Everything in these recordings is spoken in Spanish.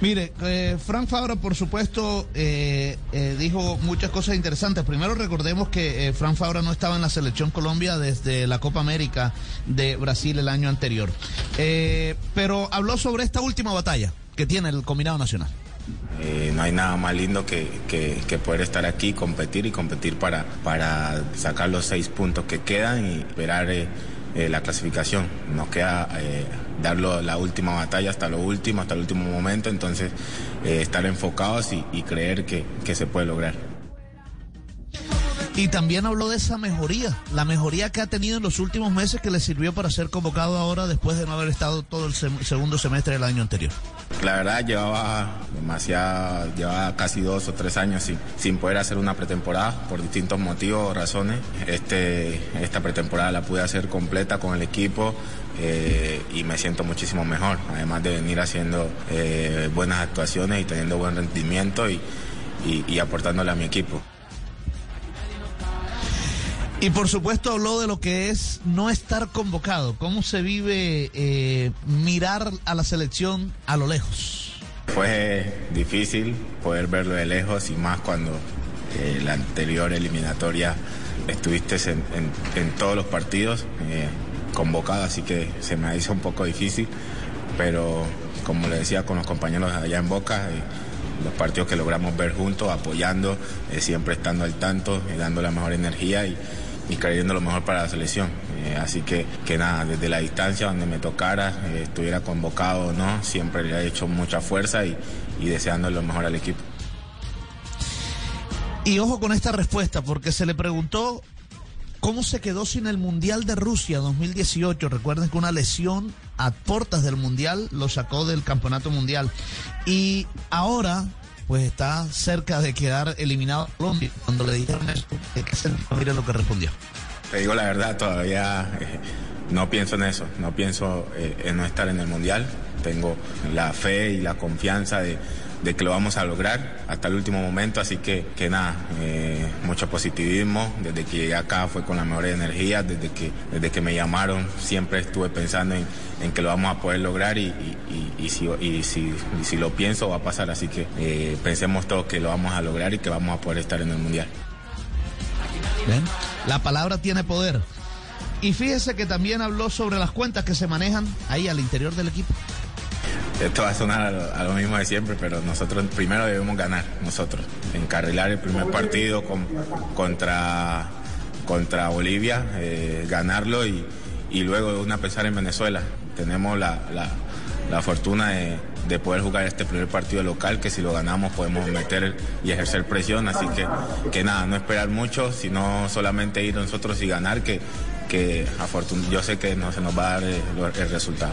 Mire, eh, Frank Fabra, por supuesto, eh, eh, dijo muchas cosas interesantes. Primero recordemos que eh, Frank Fabra no estaba en la selección Colombia desde la Copa América de Brasil el año anterior. Pero habló sobre esta última batalla que tiene el combinado nacional. No hay nada más lindo que, que- poder estar aquí, competir y competir para, para sacar los seis puntos que quedan y esperar eh, la clasificación. Nos queda eh, darlo la última batalla hasta lo último, hasta el último momento, entonces eh, estar enfocados y, creer que, que se puede lograr. Y también habló de esa mejoría, la mejoría que ha tenido en los últimos meses que le sirvió para ser convocado ahora después de no haber estado todo el segundo semestre del año anterior. La verdad llevaba demasiado, llevaba casi dos o tres años sin, sin poder hacer una pretemporada por distintos motivos o razones. Este, esta pretemporada la pude hacer completa con el equipo eh, y me siento muchísimo mejor, además de venir haciendo eh, buenas actuaciones y teniendo buen rendimiento y, y- y aportándole a mi equipo. Y por supuesto habló de lo que es no estar convocado, cómo se vive eh, mirar a la selección a lo lejos. Fue difícil poder verlo de lejos y más cuando eh, la anterior eliminatoria estuviste en, todos los partidos eh, convocado, así que se me hizo un poco difícil, pero como le decía con los compañeros allá en Boca, eh, los partidos que logramos ver juntos, apoyando, eh, siempre estando al tanto, dando la mejor energía y, y creyendo lo mejor para la selección. Eh, así que, que nada, desde la distancia donde me tocara, eh, estuviera convocado o no, siempre le he hecho mucha fuerza y, y deseando lo mejor al equipo. Y ojo con esta respuesta, porque se le preguntó cómo se quedó sin el Mundial de Rusia 2018. Recuerden que una lesión a puertas del Mundial lo sacó del Campeonato Mundial. Y ahora, pues está cerca de quedar eliminado Colombia. Cuando le dijeron eso. Mire lo que respondió. Te digo la verdad, todavía eh, no pienso en eso, no pienso eh, en no estar en el Mundial. Tengo la fe y la confianza de, de que lo vamos a lograr hasta el último momento, así que, que nada, eh, mucho positivismo. Desde que llegué acá fue con la mejor energía, desde que, desde que me llamaron siempre estuve pensando en, que lo vamos a poder lograr y, y- y- y si, si, si lo pienso va a pasar, así que eh, pensemos todos que lo vamos a lograr y que vamos a poder estar en el Mundial. La palabra tiene poder. Y fíjese que también habló sobre las cuentas que se manejan ahí al interior del equipo. Esto va a sonar a lo, a lo mismo de siempre, pero nosotros primero debemos ganar, nosotros. Encarrilar el primer partido con- contra, contra Bolivia, eh, ganarlo y, y luego una pensar en Venezuela. Tenemos la, la- la fortuna de, de poder jugar este primer partido local, que si lo ganamos podemos meter y ejercer presión, así que, que nada, no esperar mucho, sino solamente ir nosotros y ganar, que, que afortun- yo sé que no se nos va a dar el resultado.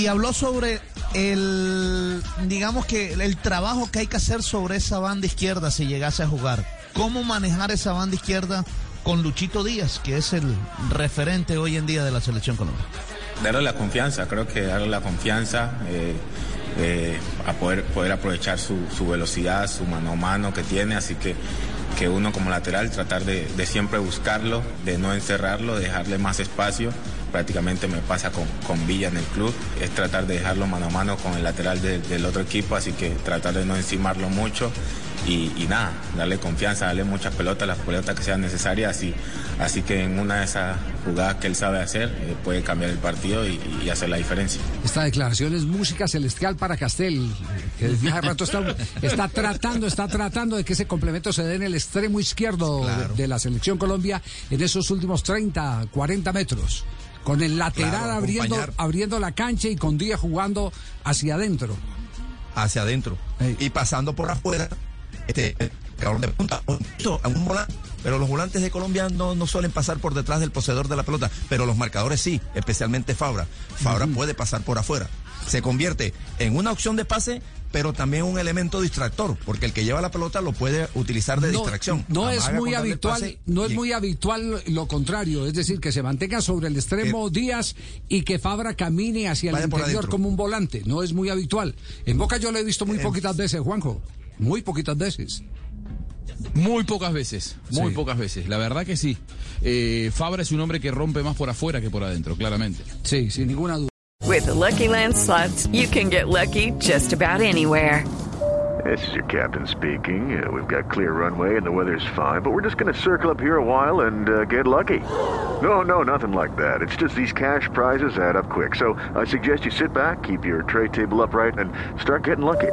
Y habló sobre el, digamos que el trabajo que hay que hacer sobre esa banda izquierda si llegase a jugar. Cómo manejar esa banda izquierda con Luchito Díaz, que es el referente hoy en día de la selección colombiana. darle la confianza, creo que darle la confianza eh, eh, a poder, poder aprovechar su, su velocidad, su mano a mano que tiene, así que, que uno como lateral tratar de, siempre buscarlo, de no encerrarlo, de dejarle más espacio. Prácticamente me pasa con, con Villa en el club, es tratar de dejarlo mano a mano con el lateral de- del otro equipo, así que tratar de no encimarlo mucho y, y nada, darle confianza, darle muchas pelotas, las pelotas que sean necesarias, y, así que en una de esas jugadas que él sabe hacer eh, puede cambiar el partido y, y hacer la diferencia. Esta declaración es música celestial para Castel, que desde hace rato está, está tratando, está tratando de que ese complemento se dé en el extremo izquierdo de, de la selección Colombia en esos últimos 30, 40 metros. Con el lateral Claro, abriendo, abriendo la cancha y con Díaz jugando hacia adentro. hacia adentro y pasando por afuera este el marcador de punta a un volante pero los volantes de Colombia no, no suelen pasar por detrás del poseedor de la pelota pero los marcadores sí especialmente Fabra Fabra puede pasar por afuera se convierte en una opción de pase pero también un elemento distractor porque el que lleva la pelota lo puede utilizar de no, distracción No es muy habitual, no es y- muy habitual lo contrario, es decir, que se mantenga sobre el extremo Díaz y que Fabra camine hacia el interior como un volante. No es muy habitual. En Boca yo lo he visto muy poquitas veces, Juanjo. Muy poquitas veces. Muy pocas veces, muy Sí. pocas veces. La verdad que sí. Eh, Fabra es un hombre que rompe más por afuera que por adentro, claramente. Sí, sin ninguna duda. With the Lucky Land slots, you can get lucky just about anywhere. This is your captain speaking. Uh, we've got clear runway and the weather's fine, but we're just going to circle up here a while and uh, get lucky. No, no, nothing like that. It's just these cash prizes add up quick. So I suggest you sit back, keep your tray table upright, and start getting lucky.